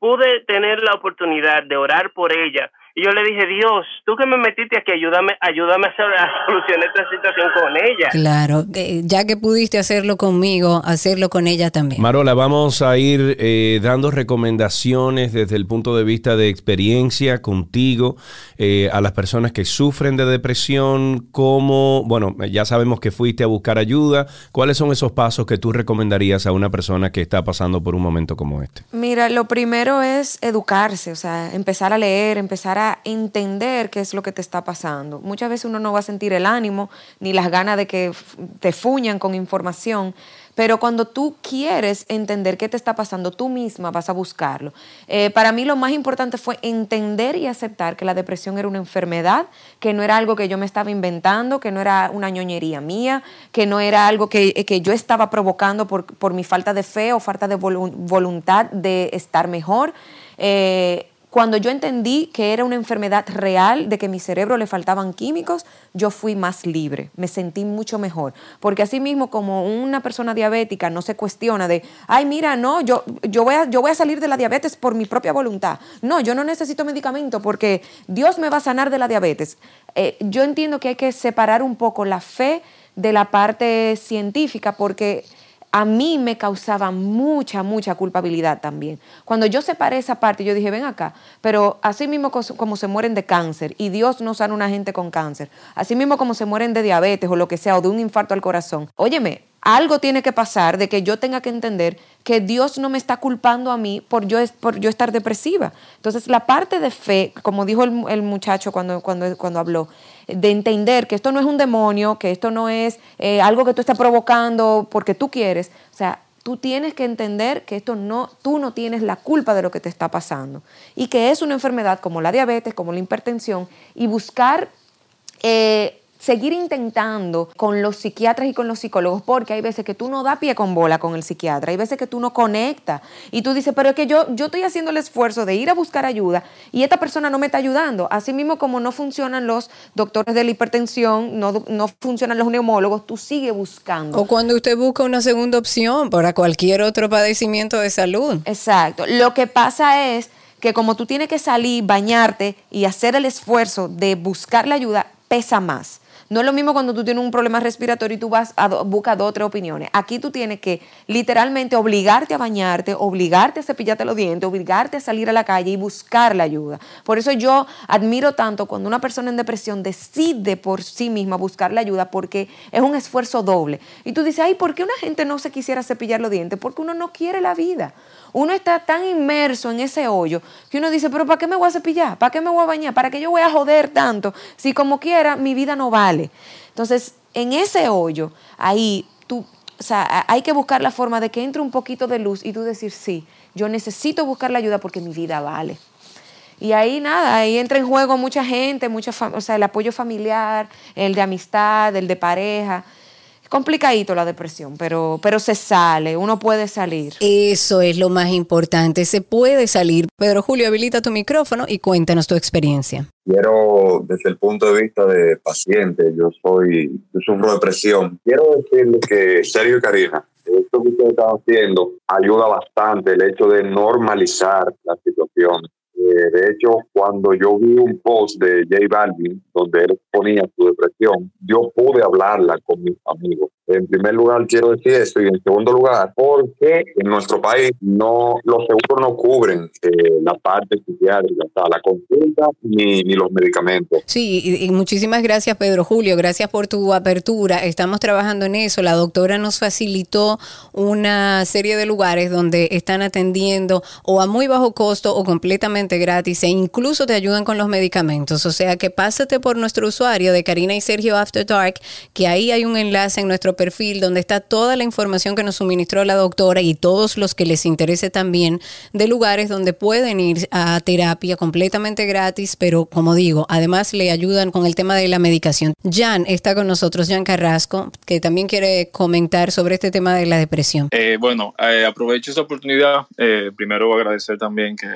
S11: pude tener la oportunidad de orar por ella y yo le dije, Dios, tú que me metiste aquí, ayúdame, ayúdame a, hacer, a solucionar esta situación con ella.
S2: Claro, eh, ya que pudiste hacerlo conmigo, hacerlo con ella también.
S3: Marola, vamos a ir eh, dando recomendaciones desde el punto de vista de experiencia contigo eh, a las personas que sufren de depresión, cómo, bueno, ya sabemos que fuiste a buscar ayuda, ¿cuáles son esos pasos que tú recomendarías a una persona que está pasando por un momento como este?
S4: Mira, lo primero es educarse, o sea, empezar a leer, empezar a entender qué es lo que te está pasando. Muchas veces uno no va a sentir el ánimo ni las ganas de que te fuñan con información, pero cuando tú quieres entender qué te está pasando, tú misma vas a buscarlo. Eh, para mí lo más importante fue entender y aceptar que la depresión era una enfermedad, que no era algo que yo me estaba inventando, que no era una ñoñería mía, que no era algo que, que yo estaba provocando por, por, mi falta de fe o falta de voluntad de estar mejor. Eh, cuando yo entendí que era una enfermedad real, de que mi cerebro le faltaban químicos, yo fui más libre, me sentí mucho mejor. Porque así mismo como una persona diabética no se cuestiona de, ay, mira, no, yo, yo, voy a, yo voy a salir de la diabetes por mi propia voluntad. No, yo no necesito medicamento porque Dios me va a sanar de la diabetes. Eh, yo entiendo que hay que separar un poco la fe de la parte científica porque a mí me causaba mucha, mucha culpabilidad también. Cuando yo separé esa parte, yo dije, ven acá, pero así mismo como se mueren de cáncer y Dios no sana a una gente con cáncer, así mismo como se mueren de diabetes o lo que sea, o de un infarto al corazón, óyeme, algo tiene que pasar de que yo tenga que entender que Dios no me está culpando a mí por yo, por yo estar depresiva. Entonces, la parte de fe, como dijo el, muchacho cuando, cuando, cuando habló, de entender que esto no es un demonio, que esto no es eh, algo que tú estás provocando porque tú quieres. O sea, tú tienes que entender que esto no, tú no tienes la culpa de lo que te está pasando y que es una enfermedad como la diabetes, como la hipertensión y buscar eh, seguir intentando con los psiquiatras y con los psicólogos, porque hay veces que tú no das pie con bola con el psiquiatra, hay veces que tú no conectas y tú dices, pero es que yo, yo estoy haciendo el esfuerzo de ir a buscar ayuda y esta persona no me está ayudando. Así mismo como no funcionan los doctores de la hipertensión, no, no funcionan los neumólogos, tú sigues buscando.
S2: O cuando usted busca una segunda opción para cualquier otro padecimiento de salud.
S4: Exacto. Lo que pasa es que como tú tienes que salir, bañarte y hacer el esfuerzo de buscar la ayuda, pesa más. No es lo mismo cuando tú tienes un problema respiratorio y tú vas a buscar dos o tres opiniones. Aquí tú tienes que literalmente obligarte a bañarte, obligarte a cepillarte los dientes, obligarte a salir a la calle y buscar la ayuda. Por eso yo admiro tanto cuando una persona en depresión decide por sí misma buscar la ayuda porque es un esfuerzo doble. Y tú dices, ay, ¿por qué una gente no se quisiera cepillar los dientes? Porque uno no quiere la vida uno está tan inmerso en ese hoyo que uno dice, pero ¿para qué me voy a cepillar? ¿Para qué me voy a bañar? ¿Para qué yo voy a joder tanto? Si como quiera, mi vida no vale. Entonces, en ese hoyo, ahí tú, o sea, hay que buscar la forma de que entre un poquito de luz y tú decir, sí, yo necesito buscar la ayuda porque mi vida vale. Y ahí nada, ahí entra en juego mucha gente, mucha o sea, el apoyo familiar, el de amistad, el de pareja complicadito la depresión, pero, pero se sale, uno puede salir.
S2: Eso es lo más importante, se puede salir. Pedro Julio, habilita tu micrófono y cuéntanos tu experiencia.
S12: Quiero, desde el punto de vista de paciente, yo soy, yo sufro depresión. Quiero decirle que, Sergio y Karina, esto que ustedes están haciendo ayuda bastante el hecho de normalizar la situación eh, de hecho, cuando yo vi un post de J Balvin donde él ponía su depresión, yo pude hablarla con mis amigos. En primer lugar, quiero decir esto, y en segundo lugar, porque en nuestro país no los seguros no cubren eh, la parte psiquiátrica, o sea, la consulta ni, ni los medicamentos.
S2: Sí, y, muchísimas gracias, Pedro Julio. Gracias por tu apertura. Estamos trabajando en eso. La doctora nos facilitó una serie de lugares donde están atendiendo o a muy bajo costo o completamente gratis e incluso te ayudan con los medicamentos. O sea que pásate por nuestro usuario de Karina y Sergio After Dark, que ahí hay un enlace en nuestro perfil donde está toda la información que nos suministró la doctora y todos los que les interese también de lugares donde pueden ir a terapia completamente gratis, pero como digo, además le ayudan con el tema de la medicación. Jan está con nosotros, Jan Carrasco, que también quiere comentar sobre este tema de la depresión.
S13: Eh, bueno, eh, aprovecho esta oportunidad. Eh, primero agradecer también que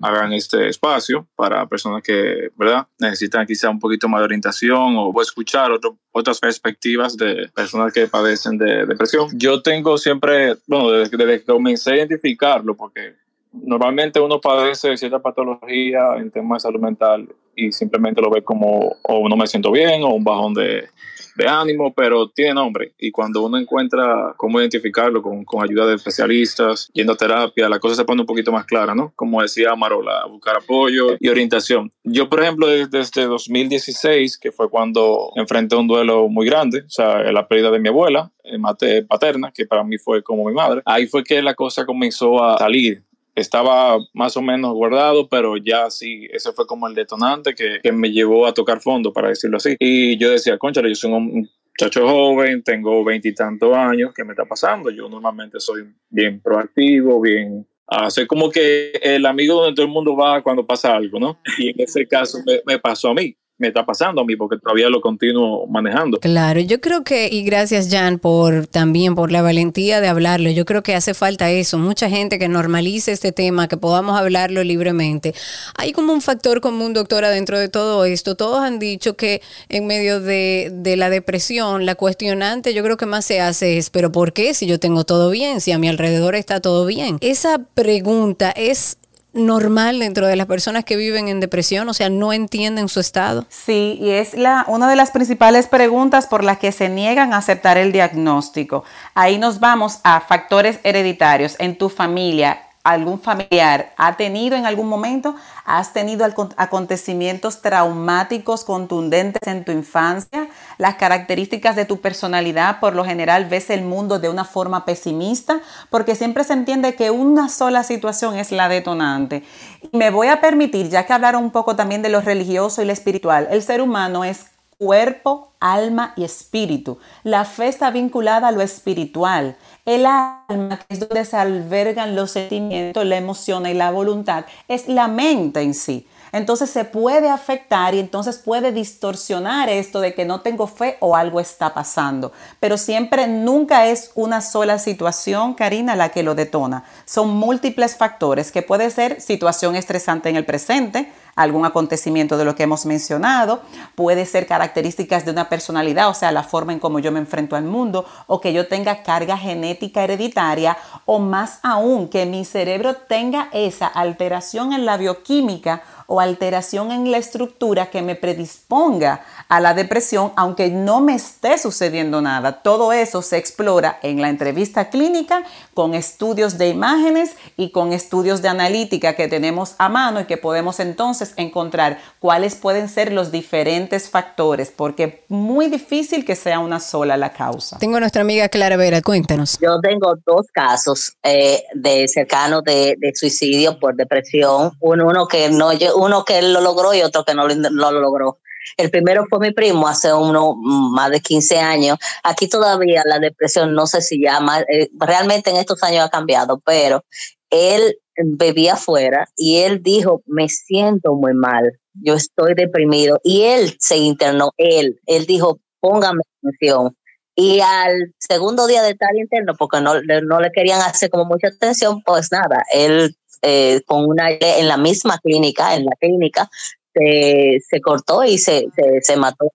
S13: hagan este espacio para personas que, ¿verdad? Necesitan quizá un poquito más de orientación o escuchar otras perspectivas de personas que padecen de depresión. Yo tengo siempre, bueno, desde, desde que comencé a identificarlo, porque normalmente uno padece cierta patología en temas de salud mental y simplemente lo ve como o no me siento bien o un bajón de, de ánimo, pero tiene nombre. Y cuando uno encuentra cómo identificarlo con, con, ayuda de especialistas, yendo a terapia, la cosa se pone un poquito más clara, ¿no? Como decía Marola, buscar apoyo y orientación. Yo, por ejemplo, desde 2016, que fue cuando enfrenté un duelo muy grande, o sea, la pérdida de mi abuela, eh, mate paterna, que para mí fue como mi madre, ahí fue que la cosa comenzó a salir estaba más o menos guardado, pero ya sí, ese fue como el detonante que, que me llevó a tocar fondo, para decirlo así. Y yo decía, concha, yo soy un muchacho joven, tengo veintitantos años, ¿qué me está pasando? Yo normalmente soy bien proactivo, bien soy como que el amigo donde todo el mundo va cuando pasa algo, ¿no? Y en ese caso me, me pasó a mí me está pasando a mí porque todavía lo continúo manejando.
S2: Claro, yo creo que, y gracias Jan por también por la valentía de hablarlo, yo creo que hace falta eso, mucha gente que normalice este tema, que podamos hablarlo libremente. Hay como un factor común, doctora, dentro de todo esto. Todos han dicho que en medio de, de la depresión, la cuestionante yo creo que más se hace es, pero ¿por qué si yo tengo todo bien, si a mi alrededor está todo bien? Esa pregunta es normal dentro de las personas que viven en depresión, o sea, no entienden su estado?
S5: Sí, y es la, una de las principales preguntas por las que se niegan a aceptar el diagnóstico. Ahí nos vamos a factores hereditarios en tu familia, algún familiar ha tenido en algún momento, has tenido acontecimientos traumáticos contundentes en tu infancia, las características de tu personalidad, por lo general ves el mundo de una forma pesimista, porque siempre se entiende que una sola situación es la detonante. Y me voy a permitir, ya que hablaron un poco también de lo religioso y lo espiritual, el ser humano es cuerpo, alma y espíritu. La fe está vinculada a lo espiritual. El alma, que es donde se albergan los sentimientos, la emoción y la voluntad, es la mente en sí. Entonces se puede afectar y entonces puede distorsionar esto de que no tengo fe o algo está pasando. Pero siempre, nunca es una sola situación, Karina, la que lo detona. Son múltiples factores que puede ser situación estresante en el presente, algún acontecimiento de lo que hemos mencionado, puede ser características de una personalidad, o sea, la forma en cómo yo me enfrento al mundo, o que yo tenga carga genética hereditaria, o más aún, que mi cerebro tenga esa alteración en la bioquímica o alteración en la estructura que me predisponga a la depresión, aunque no me esté sucediendo nada. Todo eso se explora en la entrevista clínica con estudios de imágenes y con estudios de analítica que tenemos a mano y que podemos entonces encontrar cuáles pueden ser los diferentes factores, porque es muy difícil que sea una sola la causa.
S2: Tengo a nuestra amiga Clara Vera, cuéntanos.
S14: Yo tengo dos casos eh, de cercanos de, suicidio por depresión, uno, uno que no uno que lo logró y otro que no lo, logró. El primero fue mi primo hace uno, más de 15 años. Aquí todavía la depresión, no sé si llama, eh, realmente en estos años ha cambiado, pero él bebía afuera y él dijo, me siento muy mal, yo estoy deprimido. Y él se internó, él, él dijo, póngame atención. Y al segundo día de estar interno, porque no, no le querían hacer como mucha atención, pues nada, él eh, con una en la misma clínica, en la clínica, se, se cortó y se, se, se mató.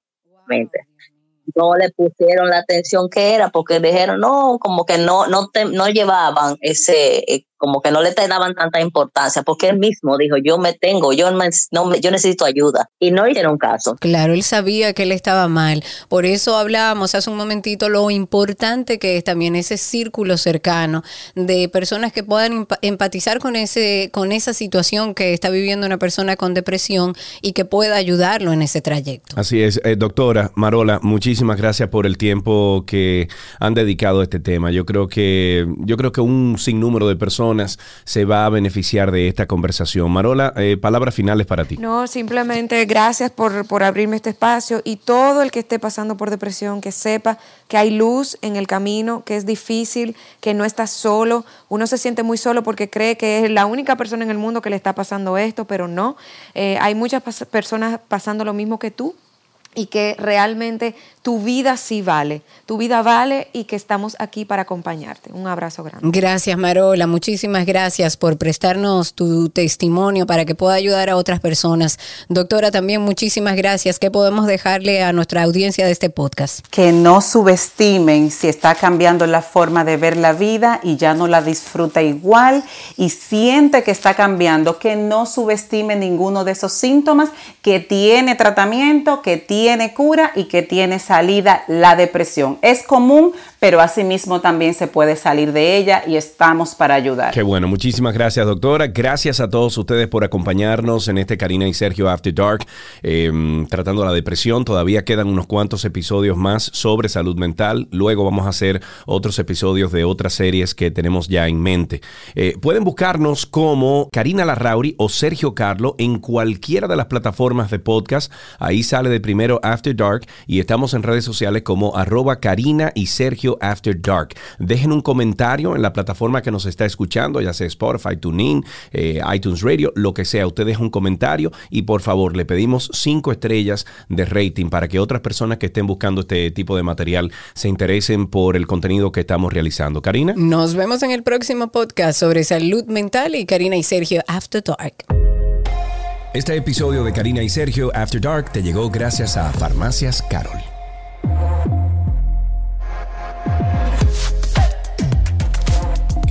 S14: No le pusieron la atención que era porque dijeron, no, como que no, no, no llevaban ese, eh, como que no le daban tanta importancia, porque él mismo dijo, yo me tengo, yo, no, yo necesito ayuda. Y no hicieron caso.
S2: Claro, él sabía que él estaba mal. Por eso hablábamos hace un momentito lo importante que es también ese círculo cercano de personas que puedan empatizar con, ese, con esa situación que está viviendo una persona con depresión y que pueda ayudarlo en ese trayecto.
S3: Así es, eh, doctora Marola, muchísimas gracias por el tiempo que han dedicado a este tema. Yo creo que, yo creo que un sinnúmero de personas se va a beneficiar de esta conversación. Marola, eh, palabras finales para ti.
S4: No, simplemente gracias por, por abrirme este espacio y todo el que esté pasando por depresión, que sepa que hay luz en el camino, que es difícil, que no está solo. Uno se siente muy solo porque cree que es la única persona en el mundo que le está pasando esto, pero no. Eh, hay muchas personas pasando lo mismo que tú y que realmente tu vida sí vale, tu vida vale y que estamos aquí para acompañarte. Un abrazo grande.
S2: Gracias Marola, muchísimas gracias por prestarnos tu testimonio para que pueda ayudar a otras personas. Doctora, también muchísimas gracias. ¿Qué podemos dejarle a nuestra audiencia de este podcast?
S5: Que no subestimen si está cambiando la forma de ver la vida y ya no la disfruta igual y siente que está cambiando, que no subestime ninguno de esos síntomas, que tiene tratamiento, que tiene cura y que tiene salida la depresión. Es común, pero asimismo también se puede salir de ella y estamos para ayudar.
S3: Qué bueno, muchísimas gracias doctora. Gracias a todos ustedes por acompañarnos en este Karina y Sergio After Dark, em, tratando la depresión. Todavía quedan unos cuantos episodios más sobre salud mental. Luego vamos a hacer otros episodios de otras series que tenemos ya en mente. Eh, pueden buscarnos como Karina Larrauri o Sergio Carlo en cualquiera de las plataformas de podcast. Ahí sale de primero After Dark y estamos en redes sociales como arroba Karina y Sergio After Dark. Dejen un comentario en la plataforma que nos está escuchando, ya sea Spotify, TuneIn, eh, iTunes Radio, lo que sea. Usted deja un comentario y por favor le pedimos cinco estrellas de rating para que otras personas que estén buscando este tipo de material se interesen por el contenido que estamos realizando. Karina.
S2: Nos vemos en el próximo podcast sobre salud mental y Karina y Sergio After Dark.
S1: Este episodio de Karina y Sergio After Dark te llegó gracias a Farmacias Carol.